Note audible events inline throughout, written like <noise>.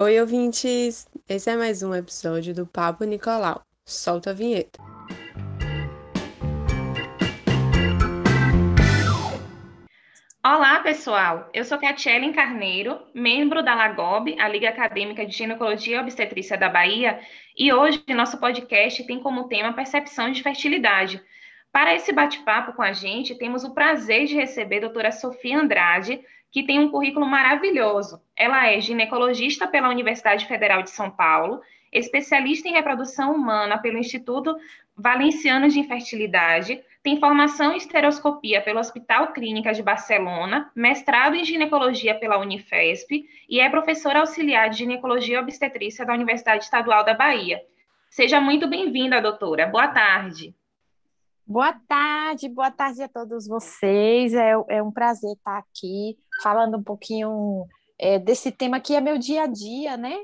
Oi, ouvintes! Esse é mais um episódio do Papo Nicolau. Solta a vinheta. Olá, pessoal! Eu sou Catielen Carneiro, membro da LAGOB, a Liga Acadêmica de Ginecologia e Obstetrícia da Bahia, e hoje nosso podcast tem como tema percepção de fertilidade. Para esse bate-papo com a gente, temos o prazer de receber a doutora Sofia Andrade, que tem um currículo maravilhoso. Ela é ginecologista pela Universidade Federal de São Paulo, especialista em reprodução humana pelo Instituto Valenciano de Infertilidade, tem formação em estereoscopia pelo Hospital Clínica de Barcelona, mestrado em ginecologia pela Unifesp e é professora auxiliar de ginecologia e obstetrícia da Universidade Estadual da Bahia. Seja muito bem-vinda, doutora. Boa tarde. Boa tarde, boa tarde a todos vocês. É, é um prazer estar aqui falando um pouquinho é, desse tema que é meu dia a dia, né?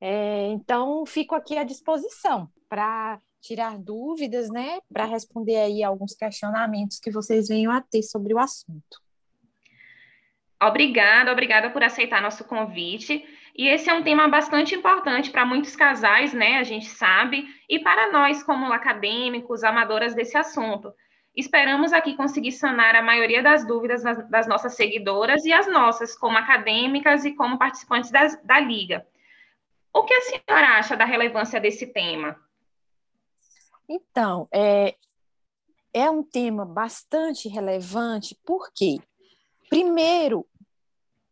É, então, fico aqui à disposição para tirar dúvidas, né? Para responder aí alguns questionamentos que vocês venham a ter sobre o assunto. Obrigada, obrigada por aceitar nosso convite. E esse é um tema bastante importante para muitos casais, né? A gente sabe, e para nós, como acadêmicos, amadoras desse assunto. Esperamos aqui conseguir sanar a maioria das dúvidas das nossas seguidoras e as nossas, como acadêmicas e como participantes das, da Liga. O que a senhora acha da relevância desse tema? Então, é, é um tema bastante relevante, por quê? Primeiro,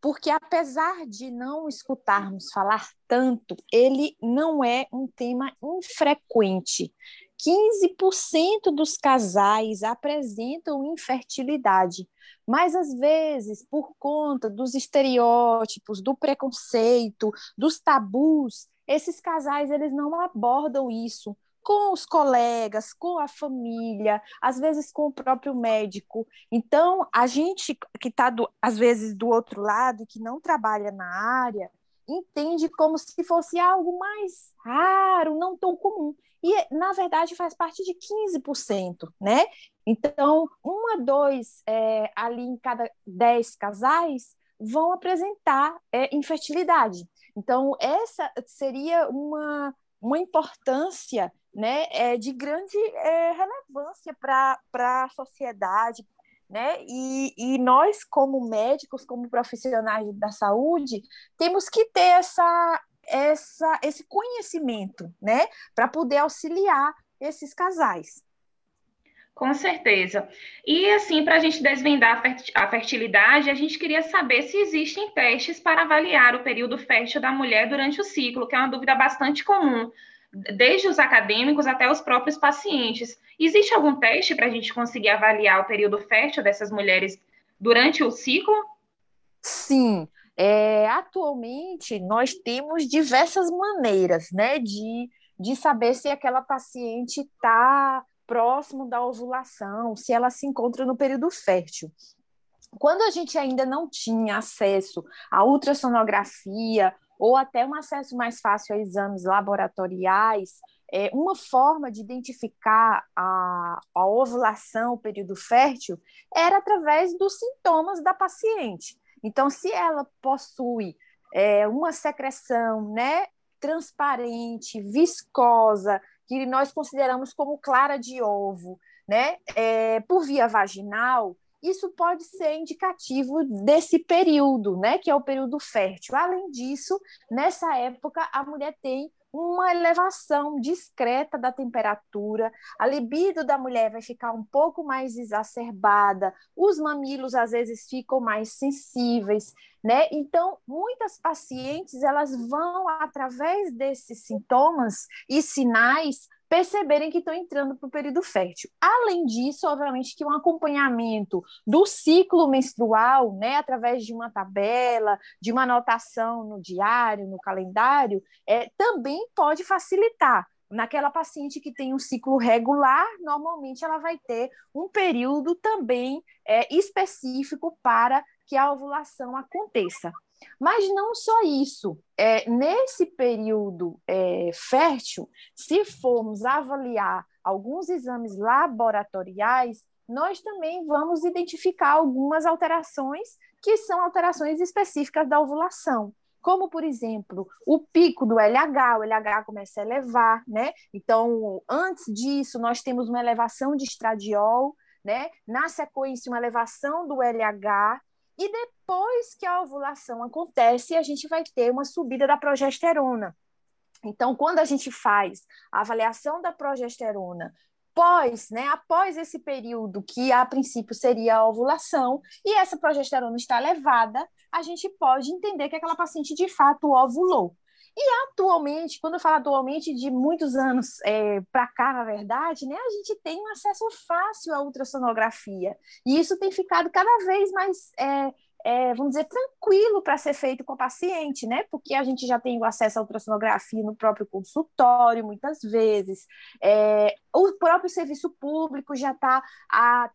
porque apesar de não escutarmos falar tanto, ele não é um tema infrequente. 15% dos casais apresentam infertilidade, mas às vezes, por conta dos estereótipos, do preconceito, dos tabus, esses casais eles não abordam isso com os colegas, com a família, às vezes com o próprio médico. Então, a gente que está, às vezes, do outro lado e que não trabalha na área, entende como se fosse algo mais raro, não tão comum. E, na verdade, faz parte de 15%, né? Então, um a dois é, ali em cada dez casais vão apresentar é, infertilidade. Então, essa seria uma, uma importância né, é de grande é, relevância para a sociedade, né? E, e nós, como médicos, como profissionais da saúde, temos que ter essa, essa, esse conhecimento, né, para poder auxiliar esses casais. Com certeza. E assim, para a gente desvendar a fertilidade, a gente queria saber se existem testes para avaliar o período fértil da mulher durante o ciclo, que é uma dúvida bastante comum desde os acadêmicos até os próprios pacientes. Existe algum teste para a gente conseguir avaliar o período fértil dessas mulheres durante o ciclo? Sim. É, atualmente, nós temos diversas maneiras né, de, de saber se aquela paciente está próximo da ovulação, se ela se encontra no período fértil. Quando a gente ainda não tinha acesso à ultrassonografia ou até um acesso mais fácil a exames laboratoriais, é, uma forma de identificar a, a ovulação, o período fértil, era através dos sintomas da paciente. Então, se ela possui é, uma secreção né, transparente, viscosa, que nós consideramos como clara de ovo, né, é, por via vaginal, isso pode ser indicativo desse período, né, que é o período fértil. Além disso, nessa época a mulher tem uma elevação discreta da temperatura, a libido da mulher vai ficar um pouco mais exacerbada, os mamilos às vezes ficam mais sensíveis, né? Então, muitas pacientes elas vão através desses sintomas e sinais perceberem que estão entrando para o período fértil. Além disso, obviamente, que um acompanhamento do ciclo menstrual, né, através de uma tabela, de uma anotação no diário, no calendário, é, também pode facilitar. Naquela paciente que tem um ciclo regular, normalmente ela vai ter um período também é, específico para que a ovulação aconteça. Mas não só isso. É, nesse período é, fértil, se formos avaliar alguns exames laboratoriais, nós também vamos identificar algumas alterações que são alterações específicas da ovulação, como, por exemplo, o pico do LH, o LH começa a elevar, né? Então, antes disso, nós temos uma elevação de estradiol, né? Na sequência, uma elevação do LH, e depois que a ovulação acontece, a gente vai ter uma subida da progesterona. Então, quando a gente faz a avaliação da progesterona pós, né, após esse período que a princípio seria a ovulação, e essa progesterona está elevada, a gente pode entender que aquela paciente de fato ovulou. E atualmente, quando eu falo atualmente, de muitos anos é, para cá, na verdade, né, a gente tem um acesso fácil à ultrassonografia. E isso tem ficado cada vez mais é, é, vamos dizer, tranquilo para ser feito com a paciente, né? Porque a gente já tem o acesso à ultrassonografia no próprio consultório, muitas vezes. É, o próprio serviço público já está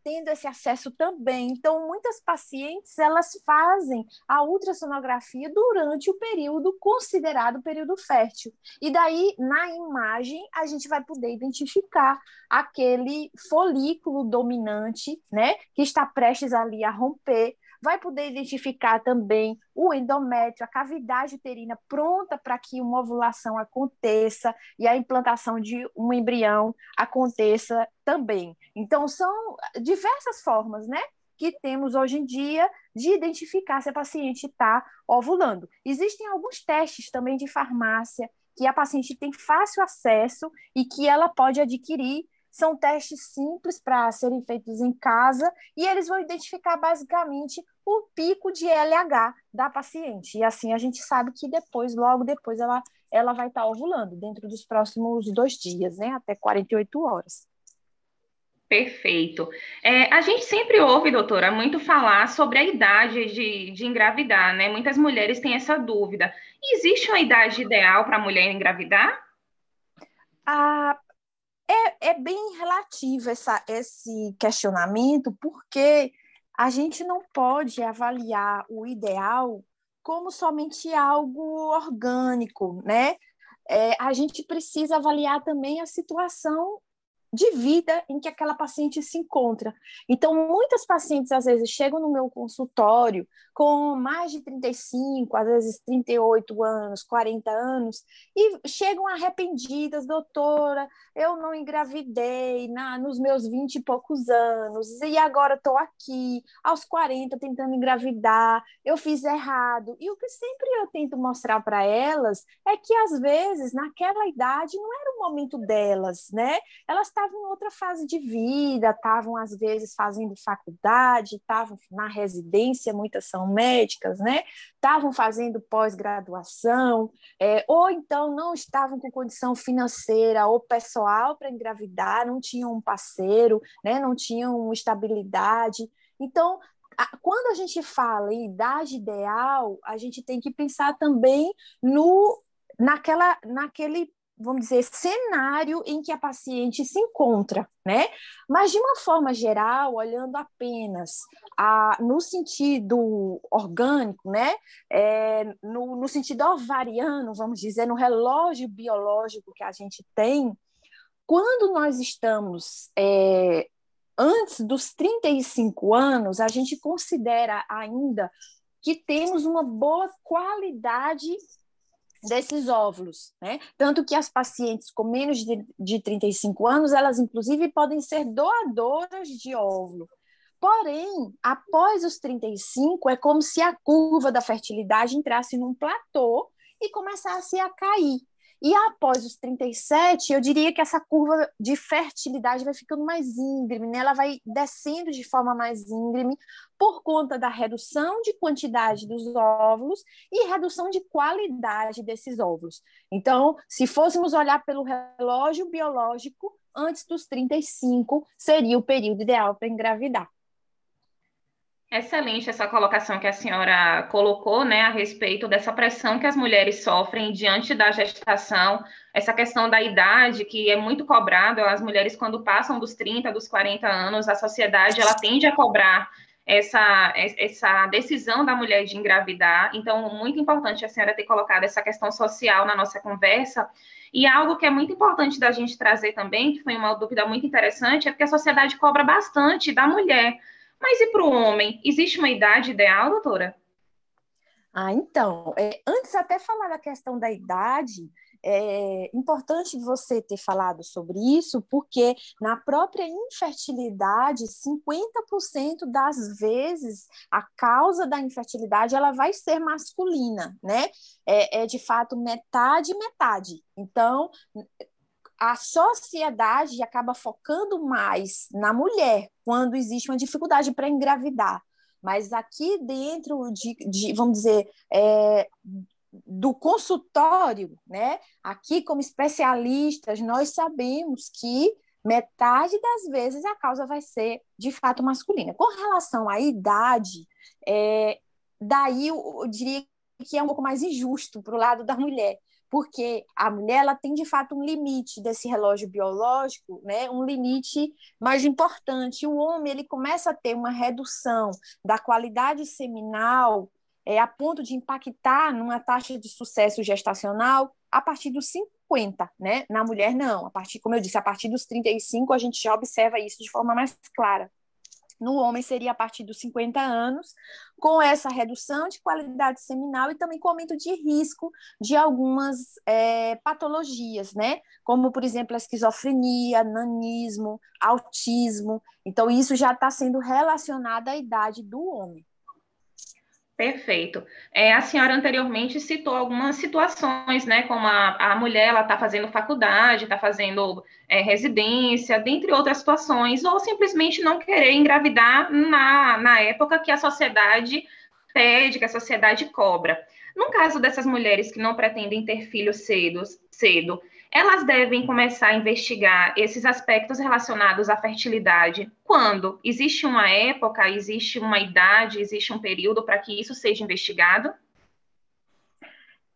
tendo esse acesso também. Então, muitas pacientes, elas fazem a ultrassonografia durante o período considerado período fértil. E daí, na imagem, a gente vai poder identificar aquele folículo dominante, né? Que está prestes ali a romper, vai poder identificar também o endométrio, a cavidade uterina pronta para que uma ovulação aconteça e a implantação de um embrião aconteça também. Então, são diversas formas, né? Que temos hoje em dia de identificar se a paciente está ovulando. Existem alguns testes também de farmácia que a paciente tem fácil acesso e que ela pode adquirir são testes simples para serem feitos em casa e eles vão identificar basicamente o pico de LH da paciente. E assim a gente sabe que depois, logo depois, ela, ela vai estar ovulando, dentro dos próximos dois dias, né? Até 48 horas. Perfeito. É, a gente sempre ouve, doutora, muito falar sobre a idade de, de engravidar, né? Muitas mulheres têm essa dúvida. Existe uma idade ideal para a mulher engravidar? Ah, é, é bem relativo essa, esse questionamento, porque a gente não pode avaliar o ideal como somente algo orgânico, né? É, a gente precisa avaliar também a situação de vida em que aquela paciente se encontra. Então, muitas pacientes, às vezes, chegam no meu consultório com mais de 35, às vezes 38 anos, 40 anos, e chegam arrependidas, doutora, eu não engravidei na, nos meus 20 e poucos anos, e agora estou aqui, aos 40, tentando engravidar, eu fiz errado. E o que sempre eu tento mostrar para elas é que, às vezes, naquela idade, não era o momento delas, né? Elas estavam em outra fase de vida, estavam às vezes fazendo faculdade, estavam na residência, muitas são médicas, né? Estavam fazendo pós-graduação, é, ou então não estavam com condição financeira ou pessoal para engravidar, não tinham um parceiro, né? Não tinham estabilidade. Então, quando a gente fala em idade ideal, a gente tem que pensar também no naquela naquele vamos dizer, cenário em que a paciente se encontra, né? Mas de uma forma geral, olhando apenas a, no sentido orgânico, né? É, no, no sentido ovariano, vamos dizer, no relógio biológico que a gente tem, quando nós estamos é, antes dos 35 anos, a gente considera ainda que temos uma boa qualidade desses óvulos, né? Tanto que as pacientes com menos de, de 35 anos, elas inclusive podem ser doadoras de óvulo. Porém, após os 35, é como se a curva da fertilidade entrasse num platô e começasse a cair. E após os 37, eu diria que essa curva de fertilidade vai ficando mais íngreme, né? ela vai descendo de forma mais íngreme por conta da redução de quantidade dos óvulos e redução de qualidade desses óvulos. Então, se fôssemos olhar pelo relógio biológico, antes dos 35 seria o período ideal para engravidar. Excelente essa colocação que a senhora colocou, né, a respeito dessa pressão que as mulheres sofrem diante da gestação, essa questão da idade que é muito cobrada, as mulheres quando passam dos 30, dos 40 anos, a sociedade ela tende a cobrar essa, essa decisão da mulher de engravidar. Então, muito importante a senhora ter colocado essa questão social na nossa conversa. E algo que é muito importante da gente trazer também, que foi uma dúvida muito interessante, é porque a sociedade cobra bastante da mulher mas e para o homem? Existe uma idade ideal, doutora? Ah, então, é, antes até falar da questão da idade, é importante você ter falado sobre isso, porque na própria infertilidade, 50% das vezes a causa da infertilidade ela vai ser masculina, né? É, é de fato metade metade. Então, a sociedade acaba focando mais na mulher quando existe uma dificuldade para engravidar. Mas aqui dentro de, de vamos dizer, é, do consultório, né? Aqui, como especialistas, nós sabemos que metade das vezes a causa vai ser de fato masculina. Com relação à idade, é, daí eu, eu diria que é um pouco mais injusto para o lado da mulher, porque a mulher ela tem de fato um limite desse relógio biológico, né? Um limite mais importante. O homem ele começa a ter uma redução da qualidade seminal é, a ponto de impactar numa taxa de sucesso gestacional a partir dos 50, né? Na mulher, não. A partir, como eu disse, a partir dos 35, a gente já observa isso de forma mais clara. No homem seria a partir dos 50 anos, com essa redução de qualidade seminal e também com aumento de risco de algumas é, patologias, né? Como, por exemplo, a esquizofrenia, nanismo, autismo. Então, isso já está sendo relacionado à idade do homem. Perfeito. É, a senhora anteriormente citou algumas situações, né, como a, a mulher ela está fazendo faculdade, está fazendo é, residência, dentre outras situações, ou simplesmente não querer engravidar na, na época que a sociedade pede, que a sociedade cobra. No caso dessas mulheres que não pretendem ter filhos cedo, cedo elas devem começar a investigar esses aspectos relacionados à fertilidade quando existe uma época, existe uma idade, existe um período para que isso seja investigado?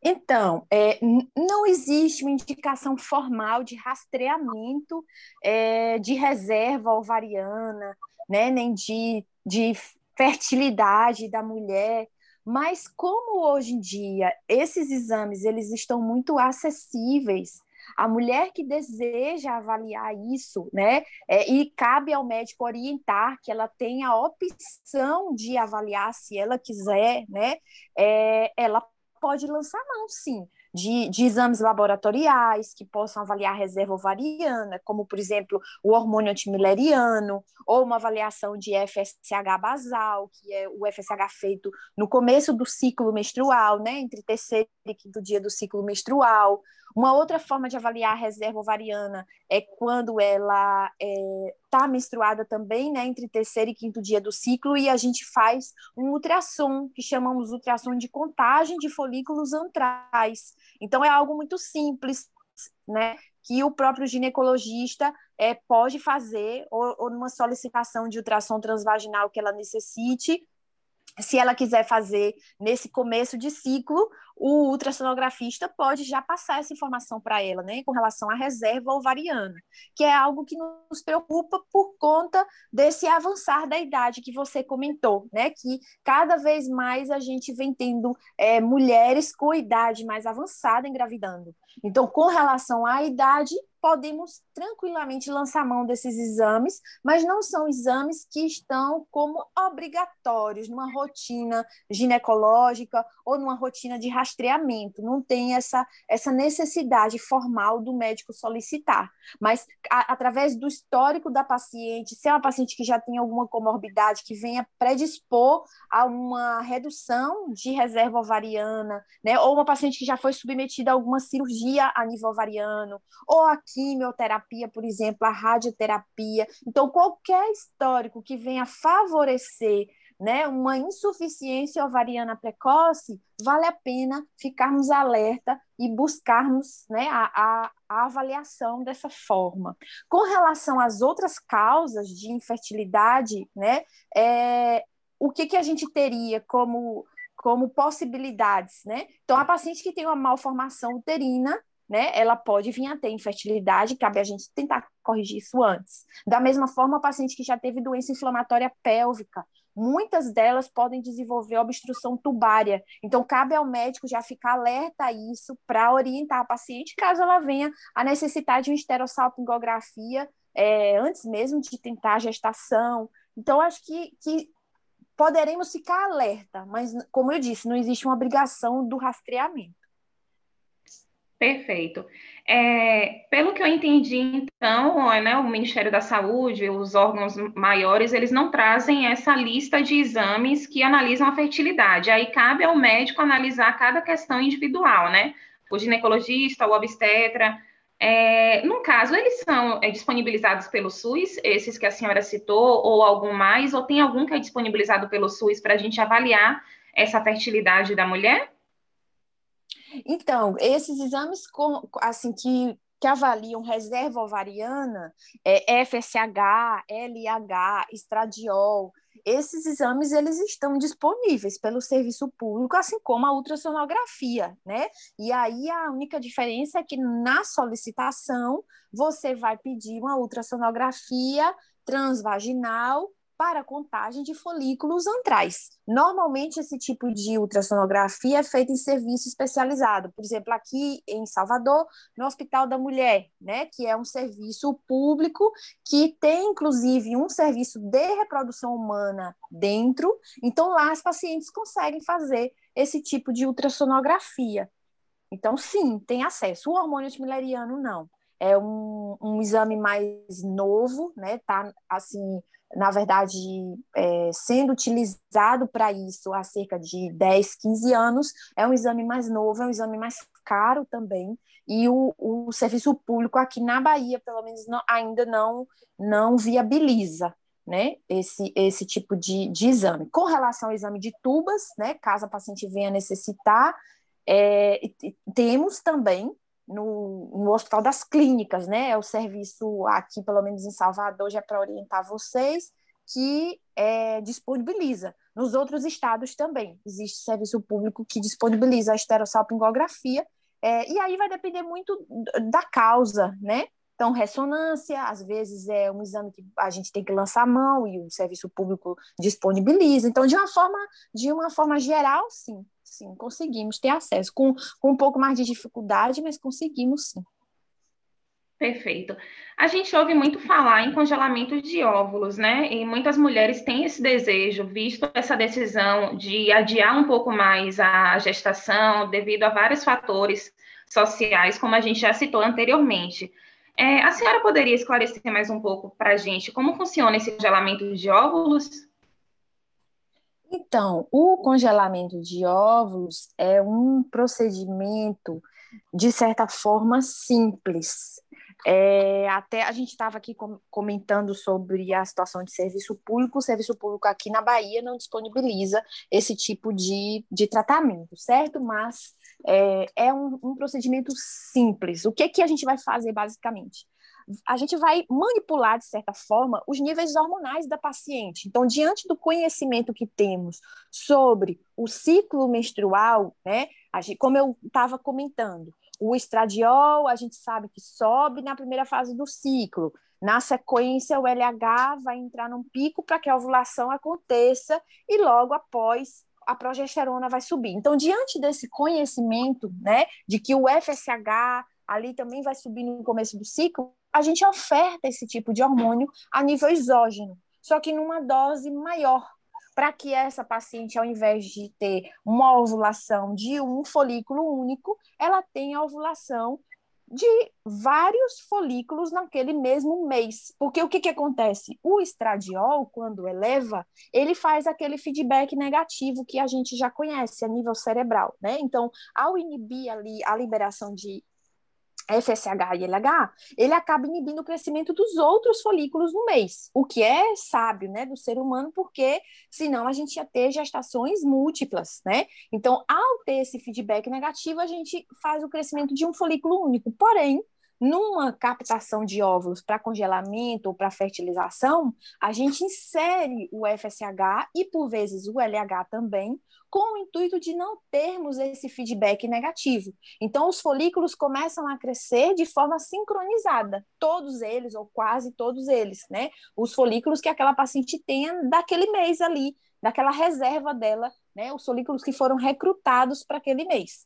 Então, é, não existe uma indicação formal de rastreamento é, de reserva ovariana, né, nem de, de fertilidade da mulher, mas como hoje em dia esses exames eles estão muito acessíveis a mulher que deseja avaliar isso, né, é, e cabe ao médico orientar que ela tenha a opção de avaliar se ela quiser, né, é, ela pode lançar mão, sim de, de, exames laboratoriais que possam avaliar a reserva ovariana, como, por exemplo, o hormônio antimileriano, ou uma avaliação de FSH basal, que é o FSH feito no começo do ciclo menstrual, né, entre terceiro e quinto dia do ciclo menstrual. Uma outra forma de avaliar a reserva ovariana é quando ela está é, menstruada também, né, entre terceiro e quinto dia do ciclo, e a gente faz um ultrassom, que chamamos ultrassom de contagem de folículos antrais. Então, é algo muito simples, né, que o próprio ginecologista é, pode fazer, ou, ou numa solicitação de ultrassom transvaginal que ela necessite, se ela quiser fazer nesse começo de ciclo, o ultrassonografista pode já passar essa informação para ela, né, com relação à reserva ovariana, que é algo que nos preocupa por conta desse avançar da idade que você comentou, né, que cada vez mais a gente vem tendo é, mulheres com idade mais avançada engravidando. Então, com relação à idade, podemos tranquilamente lançar mão desses exames, mas não são exames que estão como obrigatórios numa rotina ginecológica ou numa rotina de. Não tem essa, essa necessidade formal do médico solicitar. Mas, a, através do histórico da paciente, se é uma paciente que já tem alguma comorbidade que venha predispor a uma redução de reserva ovariana, né, ou uma paciente que já foi submetida a alguma cirurgia a nível ovariano, ou a quimioterapia, por exemplo, a radioterapia. Então, qualquer histórico que venha favorecer né, uma insuficiência ovariana precoce, vale a pena ficarmos alerta e buscarmos né, a, a, a, avaliação dessa forma. Com relação às outras causas de infertilidade, né, é, o que, que a gente teria como, como possibilidades? Né? Então, a paciente que tem uma malformação uterina, né, ela pode vir a ter infertilidade, cabe a gente tentar corrigir isso antes. Da mesma forma, a paciente que já teve doença inflamatória pélvica, muitas delas podem desenvolver obstrução tubária. Então, cabe ao médico já ficar alerta a isso para orientar a paciente, caso ela venha a necessitar de uma esterossalpingografia é, antes mesmo de tentar a gestação. Então, acho que, que poderemos ficar alerta, mas, como eu disse, não existe uma obrigação do rastreamento. Perfeito. É, pelo que eu entendi, então, né, o Ministério da Saúde, os órgãos maiores, eles não trazem essa lista de exames que analisam a fertilidade. Aí cabe ao médico analisar cada questão individual, né? O ginecologista, o obstetra. É, no caso, eles são é, disponibilizados pelo SUS, esses que a senhora citou, ou algum mais, ou tem algum que é disponibilizado pelo SUS para a gente avaliar essa fertilidade da mulher? Então, esses exames assim que, que avaliam reserva ovariana, é, FSH, LH, estradiol, esses exames eles estão disponíveis pelo serviço público, assim como a ultrassonografia, né? E aí a única diferença é que na solicitação você vai pedir uma ultrassonografia transvaginal para contagem de folículos antrais. Normalmente, esse tipo de ultrassonografia é feito em serviço especializado. Por exemplo, aqui em Salvador, no Hospital da Mulher, né, que é um serviço público que tem, inclusive, um serviço de reprodução humana dentro. Então, lá as pacientes conseguem fazer esse tipo de ultrassonografia. Então, sim, tem acesso. O hormônio antimileriano, não. É um, um exame mais novo, né? Tá, assim, na verdade, é, sendo utilizado para isso há cerca de 10, 15 anos, é um exame mais novo, é um exame mais caro também, e o, o serviço público aqui na Bahia, pelo menos, não, ainda não, não viabiliza né, esse, esse tipo de, de exame. Com relação ao exame de tubas, né, caso a paciente venha necessitar, é, temos também no, no Hospital das Clínicas, né? É o serviço aqui, pelo menos em Salvador, já é para orientar vocês, que é, disponibiliza. Nos outros estados também existe serviço público que disponibiliza a esterossalpingografia, é, e aí vai depender muito da causa, né? Então, ressonância, às vezes é um exame que a gente tem que lançar a mão e o serviço público disponibiliza. Então, de uma forma, de uma forma geral, sim, sim, conseguimos ter acesso, com, com um pouco mais de dificuldade, mas conseguimos sim. Perfeito. A gente ouve muito falar em congelamento de óvulos, né? E muitas mulheres têm esse desejo, visto essa decisão de adiar um pouco mais a gestação, devido a vários fatores sociais, como a gente já citou anteriormente. É, a senhora poderia esclarecer mais um pouco para a gente como funciona esse congelamento de óvulos? Então, o congelamento de óvulos é um procedimento, de certa forma, simples. É, até a gente estava aqui comentando sobre a situação de serviço público. O serviço público aqui na Bahia não disponibiliza esse tipo de, de tratamento, certo? Mas é, é um, um procedimento simples. O que, que a gente vai fazer, basicamente? a gente vai manipular, de certa forma, os níveis hormonais da paciente. Então, diante do conhecimento que temos sobre o ciclo menstrual, né, gente, como eu estava comentando, o estradiol a gente sabe que sobe na primeira fase do ciclo. Na sequência, o LH vai entrar num pico para que a ovulação aconteça e logo após a progesterona vai subir. Então, diante desse conhecimento, né, de que o FSH ali também vai subir no começo do ciclo, a gente oferta esse tipo de hormônio a nível exógeno, só que numa dose maior, para que essa paciente, ao invés de ter uma ovulação de um folículo único, ela tenha ovulação de vários folículos naquele mesmo mês. Porque o que, que acontece? O estradiol, quando eleva, ele faz aquele feedback negativo que a gente já conhece a nível cerebral, né? Então, ao inibir ali a liberação de FSH e LH, ele acaba inibindo o crescimento dos outros folículos no mês, o que é sábio, né, do ser humano, porque senão a gente ia ter gestações múltiplas, né? Então, ao ter esse feedback negativo, a gente faz o crescimento de um folículo único. Porém, numa captação de óvulos para congelamento ou para fertilização, a gente insere o FSH e, por vezes, o LH também, com o intuito de não termos esse feedback negativo. Então, os folículos começam a crescer de forma sincronizada, todos eles, ou quase todos eles, né? Os folículos que aquela paciente tenha daquele mês ali, daquela reserva dela, né? Os folículos que foram recrutados para aquele mês.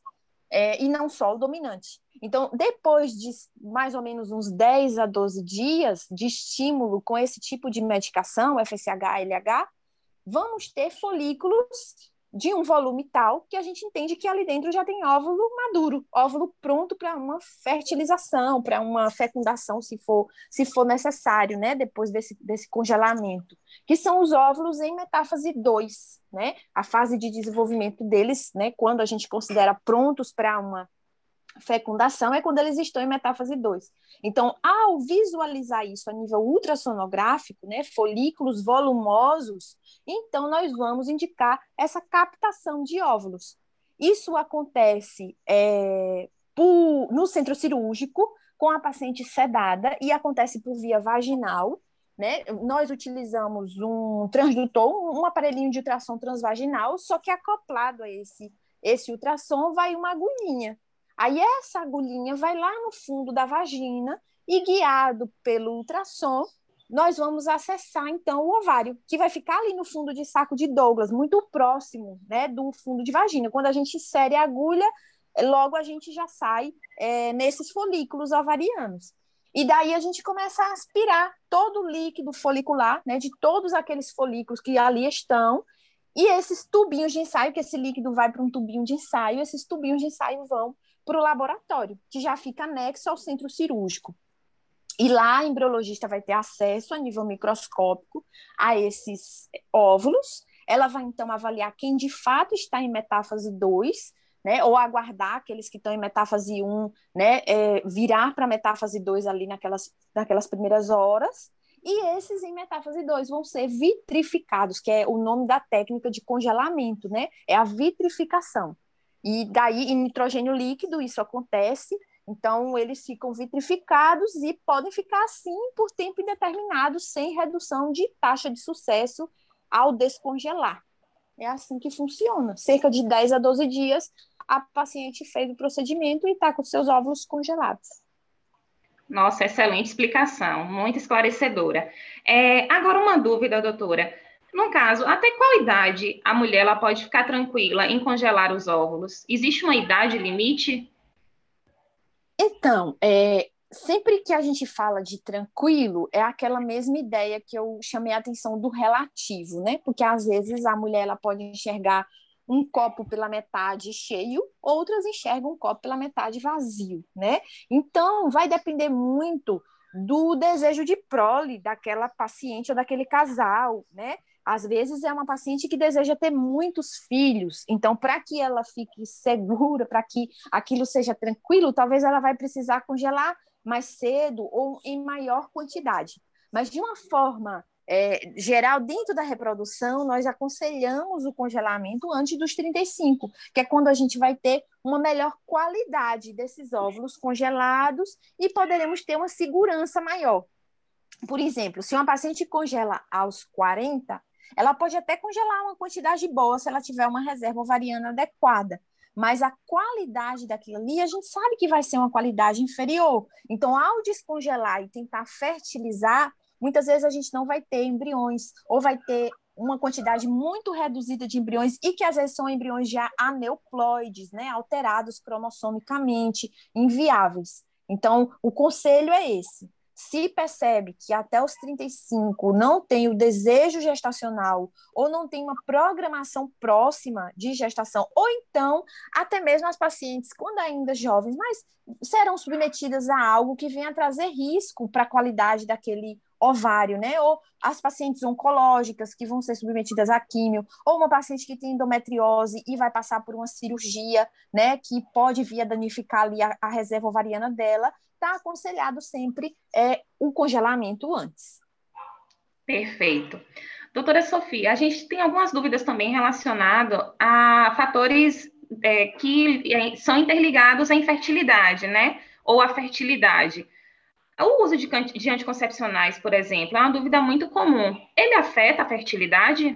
É, e não só o dominante. Então, depois de mais ou menos uns 10 a 12 dias de estímulo com esse tipo de medicação, FSH, LH, vamos ter folículos de um volume tal que a gente entende que ali dentro já tem óvulo maduro, óvulo pronto para uma fertilização, para uma fecundação, se for, se for necessário, né, depois desse, desse congelamento, que são os óvulos em metáfase 2, né, a fase de desenvolvimento deles, né, quando a gente considera prontos para uma fecundação é quando eles estão em metáfase 2. Então, ao visualizar isso a nível ultrassonográfico, né, folículos volumosos, então nós vamos indicar essa captação de óvulos. Isso acontece é, por, no centro cirúrgico, com a paciente sedada, e acontece por via vaginal. Né? Nós utilizamos um transdutor, um aparelhinho de ultrassom transvaginal, só que acoplado a esse, esse ultrassom vai uma agulhinha. Aí essa agulhinha vai lá no fundo da vagina e guiado pelo ultrassom, nós vamos acessar então o ovário, que vai ficar ali no fundo de saco de Douglas, muito próximo, né, do fundo de vagina. Quando a gente insere a agulha, logo a gente já sai é, nesses folículos ovarianos. E daí a gente começa a aspirar todo o líquido folicular, né, de todos aqueles folículos que ali estão, e esses tubinhos de ensaio, que esse líquido vai para um tubinho de ensaio, esses tubinhos de ensaio vão para o laboratório, que já fica anexo ao centro cirúrgico. E lá a embriologista vai ter acesso a nível microscópico a esses óvulos. Ela vai então avaliar quem de fato está em metáfase 2, né, ou aguardar aqueles que estão em metáfase 1, né, é, virar para metáfase 2 ali naquelas, naquelas primeiras horas. E esses em metáfase 2 vão ser vitrificados, que é o nome da técnica de congelamento, né? É a vitrificação. E daí, em nitrogênio líquido, isso acontece. Então, eles ficam vitrificados e podem ficar assim por tempo indeterminado, sem redução de taxa de sucesso ao descongelar. É assim que funciona. Cerca de 10 a 12 dias, a paciente fez o procedimento e está com seus óvulos congelados. Nossa, excelente explicação, muito esclarecedora. É, agora, uma dúvida, doutora. No caso, até qual idade a mulher ela pode ficar tranquila em congelar os óvulos? Existe uma idade limite? Então, é, sempre que a gente fala de tranquilo, é aquela mesma ideia que eu chamei a atenção do relativo, né? Porque às vezes a mulher ela pode enxergar um copo pela metade cheio, outras enxergam um copo pela metade vazio, né? Então, vai depender muito do desejo de prole daquela paciente ou daquele casal, né? Às vezes é uma paciente que deseja ter muitos filhos, então para que ela fique segura, para que aquilo seja tranquilo, talvez ela vai precisar congelar mais cedo ou em maior quantidade. Mas de uma forma é, geral, dentro da reprodução, nós aconselhamos o congelamento antes dos 35, que é quando a gente vai ter uma melhor qualidade desses óvulos congelados e poderemos ter uma segurança maior. Por exemplo, se uma paciente congela aos 40, ela pode até congelar uma quantidade boa se ela tiver uma reserva ovariana adequada, mas a qualidade daquilo ali, a gente sabe que vai ser uma qualidade inferior. Então, ao descongelar e tentar fertilizar, muitas vezes a gente não vai ter embriões, ou vai ter uma quantidade muito reduzida de embriões e que às vezes são embriões já aneuploides, né, alterados cromossomicamente, inviáveis. Então, o conselho é esse: se percebe que até os 35 não tem o desejo gestacional ou não tem uma programação próxima de gestação, ou então até mesmo as pacientes, quando ainda jovens, mas serão submetidas a algo que venha trazer risco para a qualidade daquele ovário, né? Ou as pacientes oncológicas que vão ser submetidas a químio, ou uma paciente que tem endometriose e vai passar por uma cirurgia, né? Que pode vir a danificar ali a, a reserva ovariana dela está aconselhado sempre é, o congelamento antes. Perfeito. Doutora Sofia, a gente tem algumas dúvidas também relacionadas a fatores é, que é, são interligados à infertilidade, né? Ou à fertilidade. O uso de, de anticoncepcionais, por exemplo, é uma dúvida muito comum. Ele afeta a fertilidade?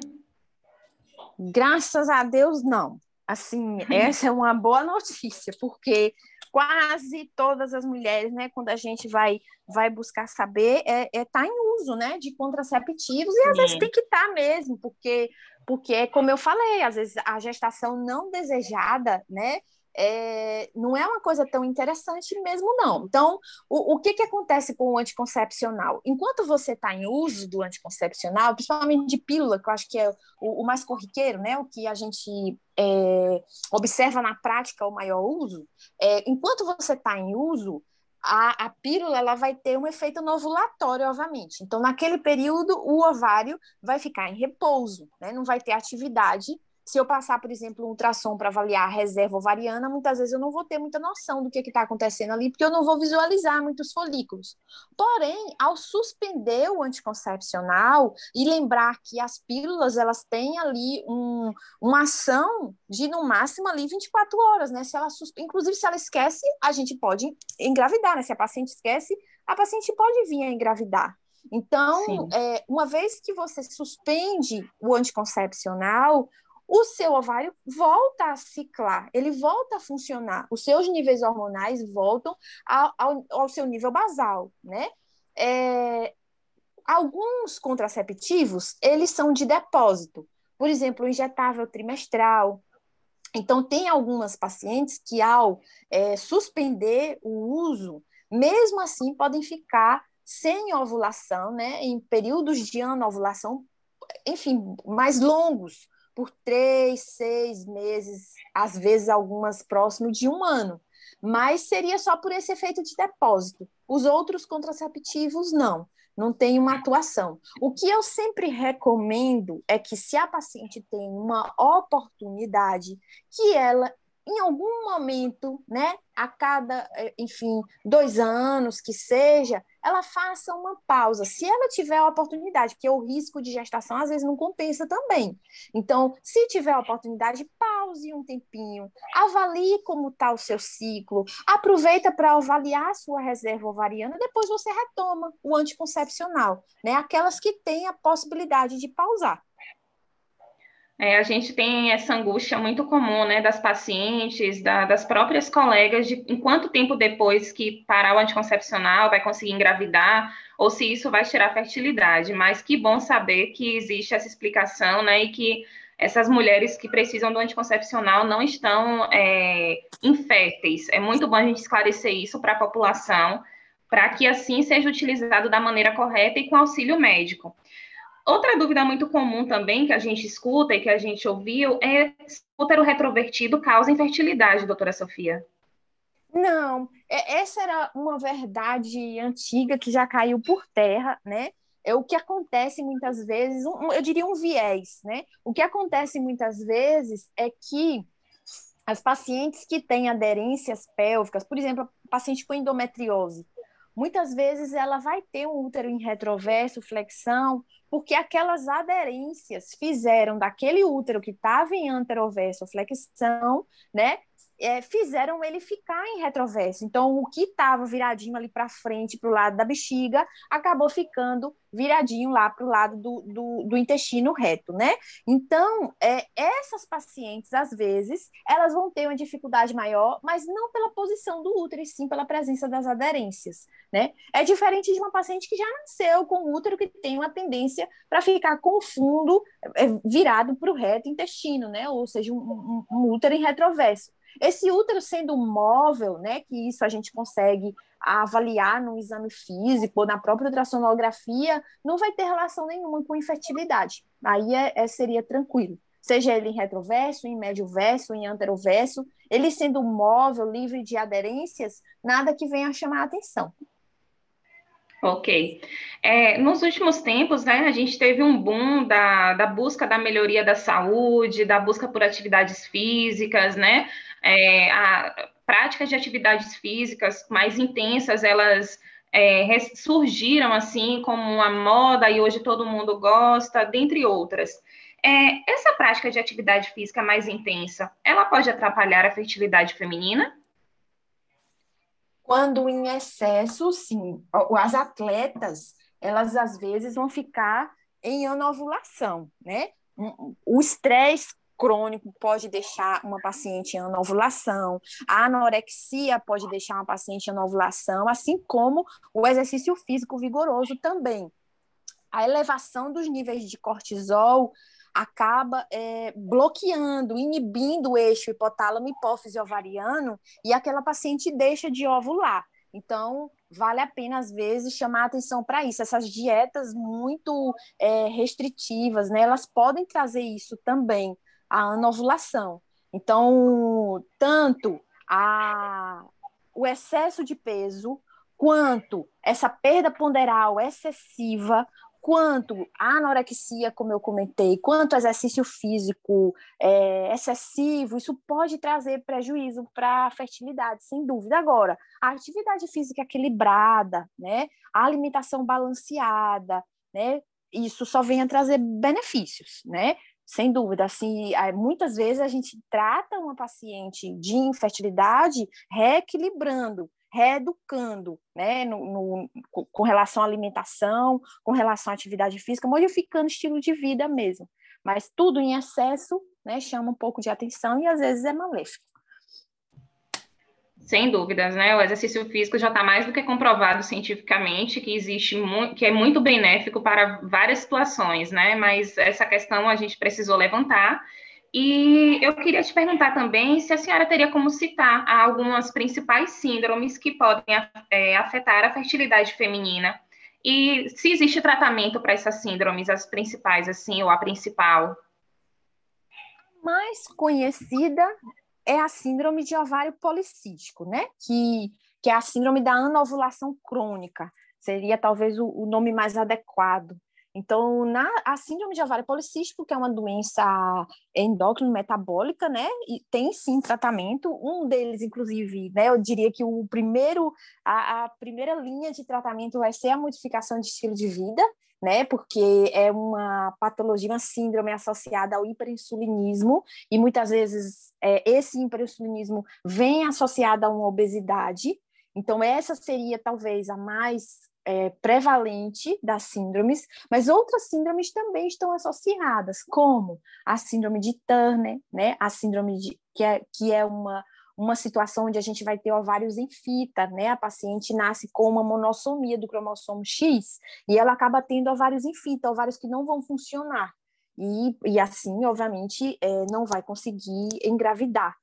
Graças a Deus, não. Assim, essa é uma boa <laughs> notícia, porque quase todas as mulheres, né, quando a gente vai vai buscar saber, é, é tá em uso, né, de contraceptivos e às vezes tem que estar tá mesmo, porque porque como eu falei, às vezes a gestação não desejada, né, é, não é uma coisa tão interessante mesmo, não. Então, o, o que, que acontece com o anticoncepcional? Enquanto você está em uso do anticoncepcional, principalmente de pílula, que eu acho que é o, o mais corriqueiro, né? O que a gente é, observa na prática o maior uso, é, enquanto você está em uso, a, a, pílula ela vai ter um efeito novulatório, obviamente. Então, naquele período, o ovário vai ficar em repouso, né? não vai ter atividade se eu passar, por exemplo, um ultrassom para avaliar a reserva ovariana, muitas vezes eu não vou ter muita noção do que está acontecendo ali, porque eu não vou visualizar muitos folículos. Porém, ao suspender o anticoncepcional e lembrar que as pílulas elas têm ali um, uma ação de no máximo ali 24 horas, né? Se ela inclusive se ela esquece, a gente pode engravidar, né? Se a paciente esquece, a paciente pode vir a engravidar. Então, é, uma vez que você suspende o anticoncepcional, o seu ovário volta a ciclar, ele volta a funcionar, os seus níveis hormonais voltam ao, ao, ao seu nível basal, né? É, alguns contraceptivos, eles são de depósito, por exemplo, o injetável trimestral. Então, tem algumas pacientes que, ao é, suspender o uso, mesmo assim podem ficar sem ovulação, né, em períodos de anovulação, enfim, mais longos, por três, seis meses, às vezes algumas próximo de um ano. Mas seria só por esse efeito de depósito. Os outros contraceptivos, não, não tem uma atuação. O que eu sempre recomendo é que, se a paciente tem uma oportunidade, que ela em algum momento, né, a cada, eh, enfim, dois anos que seja, ela faça uma pausa, se ela tiver a oportunidade, porque o risco de gestação às vezes não compensa também. Então, se tiver a oportunidade, pause um tempinho, avalie como está o seu ciclo, aproveita para avaliar a sua reserva ovariana, depois você retoma o anticoncepcional, né? Aquelas que têm a possibilidade de pausar. É, a gente tem essa angústia muito comum, né, das pacientes, da, das próprias colegas, de em quanto tempo depois que parar o anticoncepcional vai conseguir engravidar, ou se isso vai tirar a fertilidade. Mas que bom saber que existe essa explicação, né, e que essas mulheres que precisam do anticoncepcional não estão é, inférteis. É muito bom a gente esclarecer isso para a população, para que assim seja utilizado da maneira correta e com auxílio médico. Outra dúvida muito comum também que a gente escuta e que a gente ouviu é se o útero retrovertido causa infertilidade, doutora Sofia. Não, é, essa era uma verdade antiga que já caiu por terra, né? É o que acontece muitas vezes, um, eu diria um viés, né? O que acontece muitas vezes é que as pacientes que têm aderências pélvicas, por exemplo, a paciente com endometriose, muitas vezes ela vai ter um útero em retroverso, flexão, porque aquelas aderências fizeram daquele útero que estava em anteroverso, flexão, né, é, fizeram ele ficar em retroverso. Então, o que estava viradinho ali para frente, para o lado da bexiga, acabou ficando viradinho lá para o lado do, do, do, intestino reto, né? Então, é, essas pacientes, às vezes, elas vão ter uma dificuldade maior, mas não pela posição do útero, e sim pela presença das aderências, né? É diferente de uma paciente que já nasceu com útero que tem uma tendência para ficar com o fundo é, virado para o reto intestino, né? Ou seja, um, um, um útero em retroverso. Esse útero sendo móvel, né, que isso a gente consegue avaliar no exame físico ou na própria ultrassonografia, não vai ter relação nenhuma com infertilidade. Aí é, é, seria tranquilo. Seja ele em retroverso, em médio verso, em anteroverso, ele sendo móvel, livre de aderências, nada que venha chamar atenção. Ok. É, nos últimos tempos, né, a gente teve um boom da, da busca da melhoria da saúde, da busca por atividades físicas, né? é, a, práticas de atividades físicas mais intensas, elas é, surgiram assim como uma moda e hoje todo mundo gosta, dentre outras. É, essa prática de atividade física mais intensa, ela pode atrapalhar a fertilidade feminina? Quando em excesso, sim. As atletas, elas às vezes vão ficar em anovulação, né? O estresse crônico pode deixar uma paciente em anovulação, a anorexia pode deixar uma paciente em anovulação, assim como o exercício físico vigoroso também. A elevação dos níveis de cortisol acaba é, bloqueando, inibindo o eixo hipotálamo hipófise ovariano e aquela paciente deixa de ovular. Então, vale a pena, às vezes, chamar atenção para isso. Essas dietas muito é, restritivas, né, elas podem trazer isso também, a anovulação. Então, tanto a, o excesso de peso, quanto essa perda ponderal excessiva, quanto a anorexia, como eu comentei, quanto exercício físico é, excessivo, isso pode trazer prejuízo para a fertilidade, sem dúvida. Agora, a atividade física equilibrada, né, a alimentação balanceada, né, isso só vem a trazer benefícios, né? Sem dúvida, assim, muitas vezes a gente trata uma paciente de infertilidade reequilibrando, reeducando, né, no, no, com relação à alimentação, com relação à atividade física, modificando o estilo de vida mesmo. Mas tudo em excesso, né, chama um pouco de atenção e às vezes é maléfico. Sem dúvidas, né? O exercício físico já está mais do que comprovado cientificamente que existe que é muito benéfico para várias situações, né? Mas essa questão a gente precisou levantar e eu queria te perguntar também se a senhora teria como citar algumas principais síndromes que podem é, afetar a fertilidade feminina e se existe tratamento para essas síndromes, as principais, assim, ou a principal. Mais conhecida é a síndrome de ovário policístico, né? Que, que é a síndrome da anovulação crônica, seria talvez o, o nome mais adequado. Então, na, a síndrome de ovário policístico, que é uma doença endócrino metabólica, né, e tem sim tratamento. Um deles, inclusive, né, eu diria que o primeiro, a, a primeira linha de tratamento vai ser a modificação de estilo de vida, né, porque é uma patologia, uma síndrome associada ao hiperinsulinismo, e muitas vezes é, esse hiperinsulinismo vem associado a uma obesidade. Então, essa seria talvez a mais é, prevalente das síndromes, mas outras síndromes também estão associadas, como a síndrome de Turner, né? A síndrome de que é, que é uma uma situação onde a gente vai ter ovários em fita, né? A paciente nasce com uma monossomia do cromossomo X e ela acaba tendo ovários em fita, ovários que não vão funcionar. E, e assim, obviamente, é, não vai conseguir engravidar.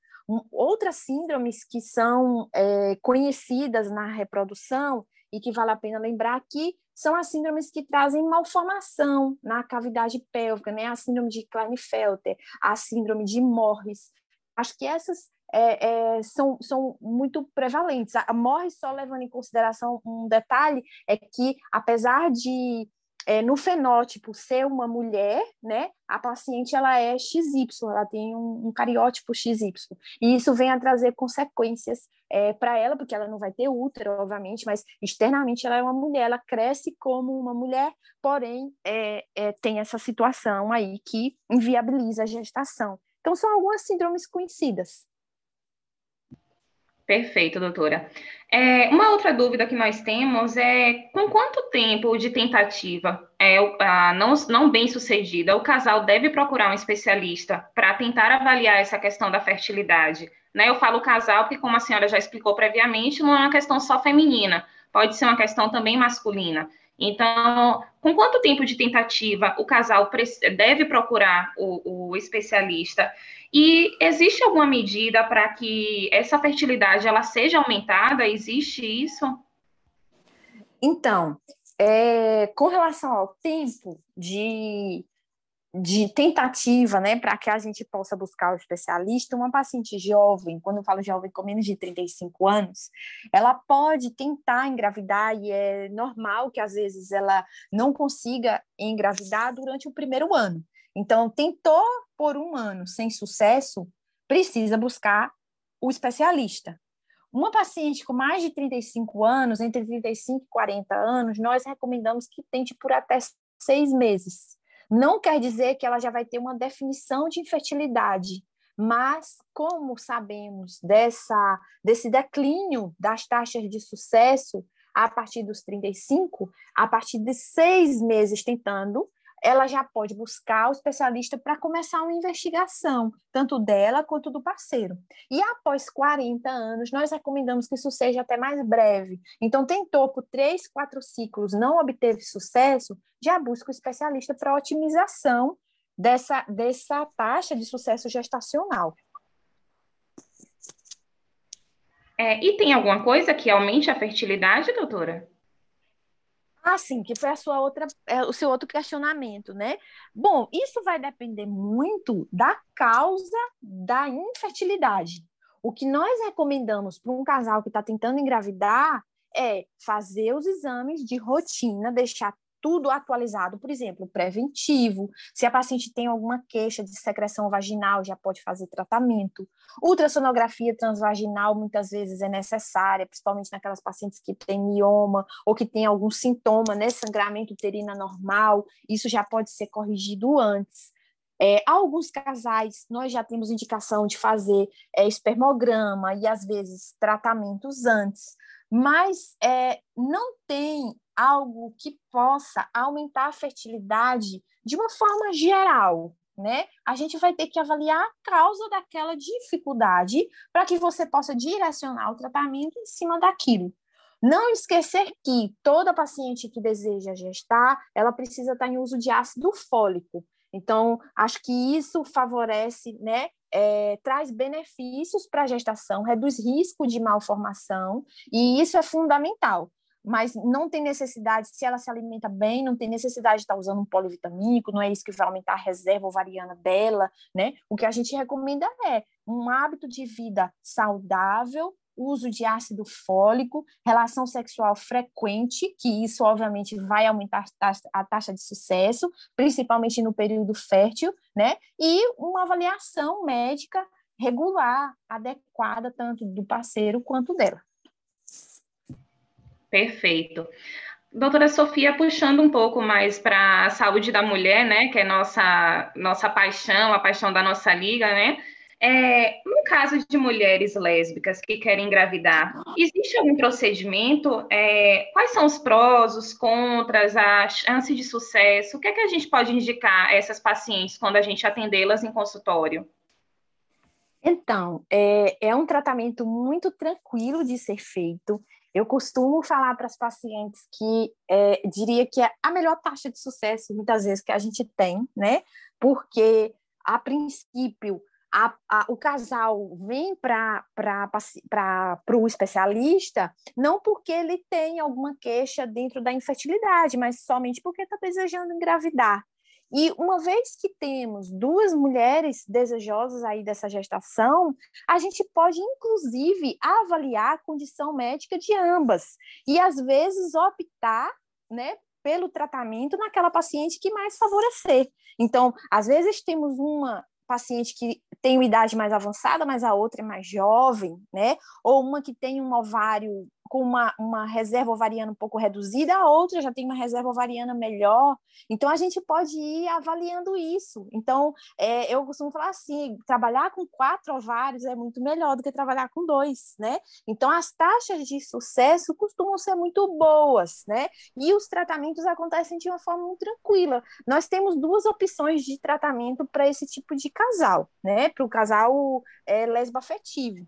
Outras síndromes que são é, conhecidas na reprodução e que vale a pena lembrar que são as síndromes que trazem malformação na cavidade pélvica, né? A síndrome de Klinefelter, a síndrome de Morris. Acho que essas é, é, são, são muito prevalentes. A Morris, só levando em consideração um detalhe, é que apesar de é, no fenótipo ser uma mulher, né, a paciente ela é XY, ela tem um, um cariótipo XY. E isso vem a trazer consequências é, para ela, porque ela não vai ter útero, obviamente, mas externamente ela é uma mulher, ela cresce como uma mulher, porém é, é, tem essa situação aí que inviabiliza a gestação. Então, são algumas síndromes conhecidas. Perfeito, doutora. É, uma outra dúvida que nós temos é com quanto tempo de tentativa é, a, não, não bem sucedida o casal deve procurar um especialista para tentar avaliar essa questão da fertilidade? Né? Eu falo casal porque, como a senhora já explicou previamente, não é uma questão só feminina, pode ser uma questão também masculina. Então, com quanto tempo de tentativa o casal deve procurar o, o especialista? E existe alguma medida para que essa fertilidade ela seja aumentada? Existe isso? Então, é, com relação ao tempo de, de tentativa, né, para que a gente possa buscar o especialista, uma paciente jovem, quando eu falo jovem com menos de 35 anos, ela pode tentar engravidar e é normal que às vezes ela não consiga engravidar durante o primeiro ano. Então, tentou por um ano sem sucesso, precisa buscar o especialista. Uma paciente com mais de 35 anos, entre 35 e 40 anos, nós recomendamos que tente por até seis meses. Não quer dizer que ela já vai ter uma definição de infertilidade, mas como sabemos dessa, desse declínio das taxas de sucesso a partir dos 35, a partir de seis meses tentando, ela já pode buscar o especialista para começar uma investigação, tanto dela quanto do parceiro. E após 40 anos, nós recomendamos que isso seja até mais breve. Então, tentou por três, quatro ciclos, não obteve sucesso, já busca o especialista para otimização dessa, dessa taxa de sucesso gestacional. É, e tem alguma coisa que aumente a fertilidade, doutora? Ah, sim, que foi a sua outra, é, o seu outro questionamento, né? Bom, isso vai depender muito da causa da infertilidade. O que nós recomendamos para um casal que está tentando engravidar é fazer os exames de rotina, deixar tudo atualizado, por exemplo, preventivo. Se a paciente tem alguma queixa de secreção vaginal, já pode fazer tratamento. Ultrassonografia transvaginal muitas vezes é necessária, principalmente naquelas pacientes que têm mioma ou que têm algum sintoma, né, sangramento uterino normal, isso já pode ser corrigido antes. É, alguns casais, nós já temos indicação de fazer é, espermograma e, às vezes, tratamentos antes, mas é, não tem algo que possa aumentar a fertilidade de uma forma geral, né? A gente vai ter que avaliar a causa daquela dificuldade para que você possa direcionar o tratamento em cima daquilo. Não esquecer que toda paciente que deseja gestar, ela precisa estar em uso de ácido fólico. Então, acho que isso favorece, né, é, traz benefícios para a gestação, reduz risco de malformação, e isso é fundamental. Mas não tem necessidade, se ela se alimenta bem, não tem necessidade de estar usando um polivitamínico, não é isso que vai aumentar a reserva ovariana dela, né? O que a gente recomenda é um hábito de vida saudável, uso de ácido fólico, relação sexual frequente, que isso obviamente vai aumentar a taxa de sucesso, principalmente no período fértil, né? E uma avaliação médica regular, adequada, tanto do parceiro quanto dela. Perfeito. Doutora Sofia, puxando um pouco mais para a saúde da mulher, né, que é nossa nossa paixão, a paixão da nossa liga, né? É, no caso de mulheres lésbicas que querem engravidar, existe algum procedimento? É, quais são os prós, os contras, a chance de sucesso? O que é que a gente pode indicar a essas pacientes quando a gente atendê-las em consultório? Então, é, é um tratamento muito tranquilo de ser feito. Eu costumo falar para as pacientes que é, diria que é a melhor taxa de sucesso, muitas vezes, que a gente tem, né? Porque, a princípio, a, a, o casal vem para o especialista não porque ele tem alguma queixa dentro da infertilidade, mas somente porque está desejando engravidar. E uma vez que temos duas mulheres desejosas aí dessa gestação, a gente pode inclusive avaliar a condição médica de ambas e às vezes optar, né, pelo tratamento naquela paciente que mais favorecer. Então, às vezes temos uma paciente que tem uma idade mais avançada, mas a outra é mais jovem, né? Ou uma que tem um ovário com uma, uma reserva ovariana um pouco reduzida, a outra já tem uma reserva ovariana melhor. Então, a gente pode ir avaliando isso. Então, é, eu costumo falar assim: trabalhar com quatro ovários é muito melhor do que trabalhar com dois, né? Então, as taxas de sucesso costumam ser muito boas, né? E os tratamentos acontecem de uma forma muito tranquila. Nós temos duas opções de tratamento para esse tipo de casal, né? Para o casal é, lesbo-afetivo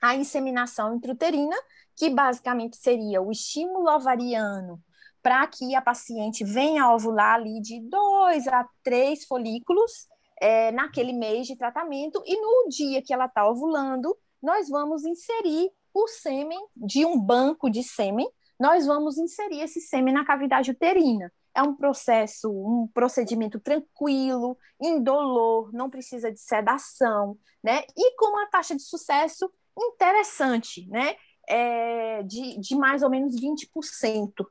a inseminação intrauterina, que basicamente seria o estímulo ovariano para que a paciente venha ovular ali de dois a três folículos é, naquele mês de tratamento, e no dia que ela está ovulando, nós vamos inserir o sêmen de um banco de sêmen, nós vamos inserir esse sêmen na cavidade uterina. É um processo, um procedimento tranquilo, indolor, não precisa de sedação, né? E com uma taxa de sucesso interessante, né? É, de, de mais ou menos 20%.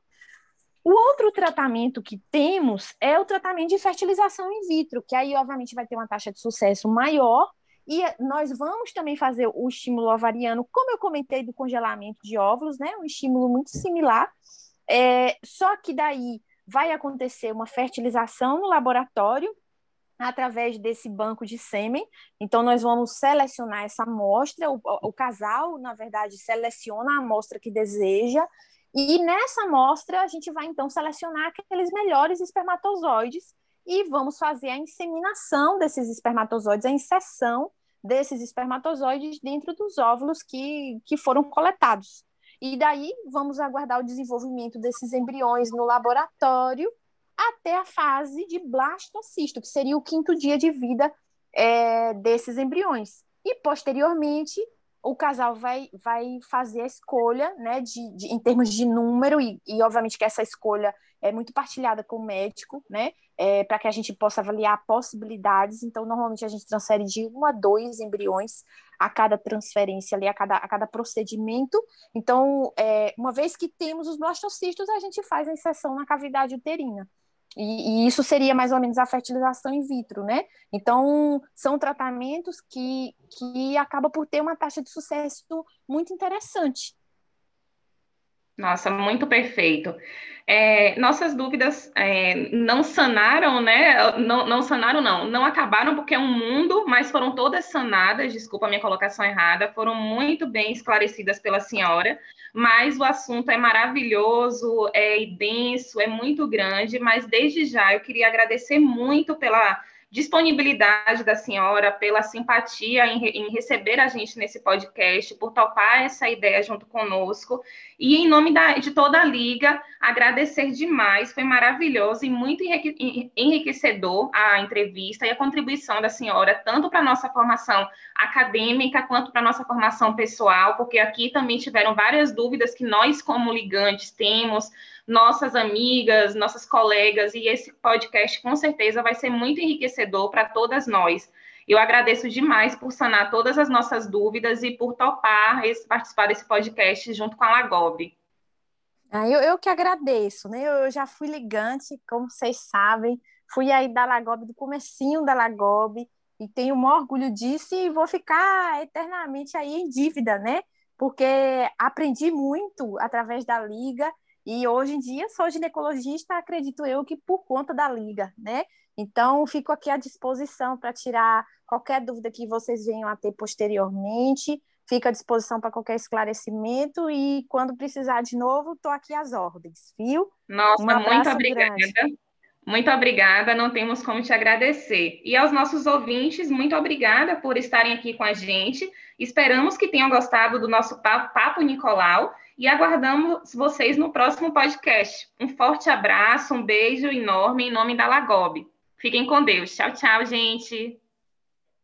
O outro tratamento que temos é o tratamento de fertilização in vitro, que aí, obviamente, vai ter uma taxa de sucesso maior, e nós vamos também fazer o estímulo ovariano, como eu comentei do congelamento de óvulos, né? Um estímulo muito similar. É, só que daí vai acontecer uma fertilização no laboratório através desse banco de sêmen. Então, nós vamos selecionar essa amostra, o, o casal, na verdade, seleciona a amostra que deseja, e nessa amostra a gente vai então selecionar aqueles melhores espermatozoides e vamos fazer a inseminação desses espermatozoides, a inserção desses espermatozoides dentro dos óvulos que, que foram coletados. E daí vamos aguardar o desenvolvimento desses embriões no laboratório até a fase de blastocisto, que seria o quinto dia de vida é, desses embriões. E, posteriormente, o casal vai, vai fazer a escolha, né, de, de em termos de número, e, e, obviamente que essa escolha é muito partilhada com o médico, né, é, para que a gente possa avaliar possibilidades. Então, normalmente a gente transfere de um a dois embriões a cada transferência ali, a cada, a cada procedimento. Então, é, uma vez que temos os blastocistos, a gente faz a inserção na cavidade uterina. E, e, isso seria mais ou menos a fertilização in vitro, né? Então, são tratamentos que, que acabam por ter uma taxa de sucesso muito interessante. Nossa, muito perfeito. É, nossas dúvidas é, não sanaram, né? Não, não sanaram, não. Não acabaram porque é um mundo, mas foram todas sanadas. Desculpa a minha colocação errada. Foram muito bem esclarecidas pela senhora. Mas o assunto é maravilhoso, é denso, é muito grande. Mas desde já eu queria agradecer muito pela disponibilidade da senhora, pela simpatia em, em, receber a gente nesse podcast, por topar essa ideia junto conosco. E em nome da, de toda a Liga, agradecer demais. Foi maravilhoso e muito enriquecedor a entrevista e a contribuição da senhora, tanto para a nossa formação acadêmica quanto para a nossa formação pessoal, porque aqui também tiveram várias dúvidas que nós, como ligantes, temos nossas amigas, nossas colegas, e esse podcast com certeza vai ser muito enriquecedor para todas nós. Eu agradeço demais por sanar todas as nossas dúvidas e por topar esse, participar desse podcast junto com a Lagob. Ah, eu, eu que agradeço, né? Eu já fui ligante, como vocês sabem, fui aí da Lagob, do comecinho da Lagob, e tenho um orgulho disso e vou ficar eternamente aí em dívida, né? Porque aprendi muito através da Liga e hoje em dia sou ginecologista, acredito eu que por conta da liga, né? Então, fico aqui à disposição para tirar qualquer dúvida que vocês venham a ter posteriormente. Fico à disposição para qualquer esclarecimento e quando precisar de novo, estou aqui às ordens, viu? Nossa, um muito obrigada. Grande. Muito obrigada, não temos como te agradecer. E aos nossos ouvintes, muito obrigada por estarem aqui com a gente. Esperamos que tenham gostado do nosso Papo Nicolau e aguardamos vocês no próximo podcast. Um forte abraço, um beijo enorme em nome da Lagob. Fiquem com Deus. Tchau, tchau, gente.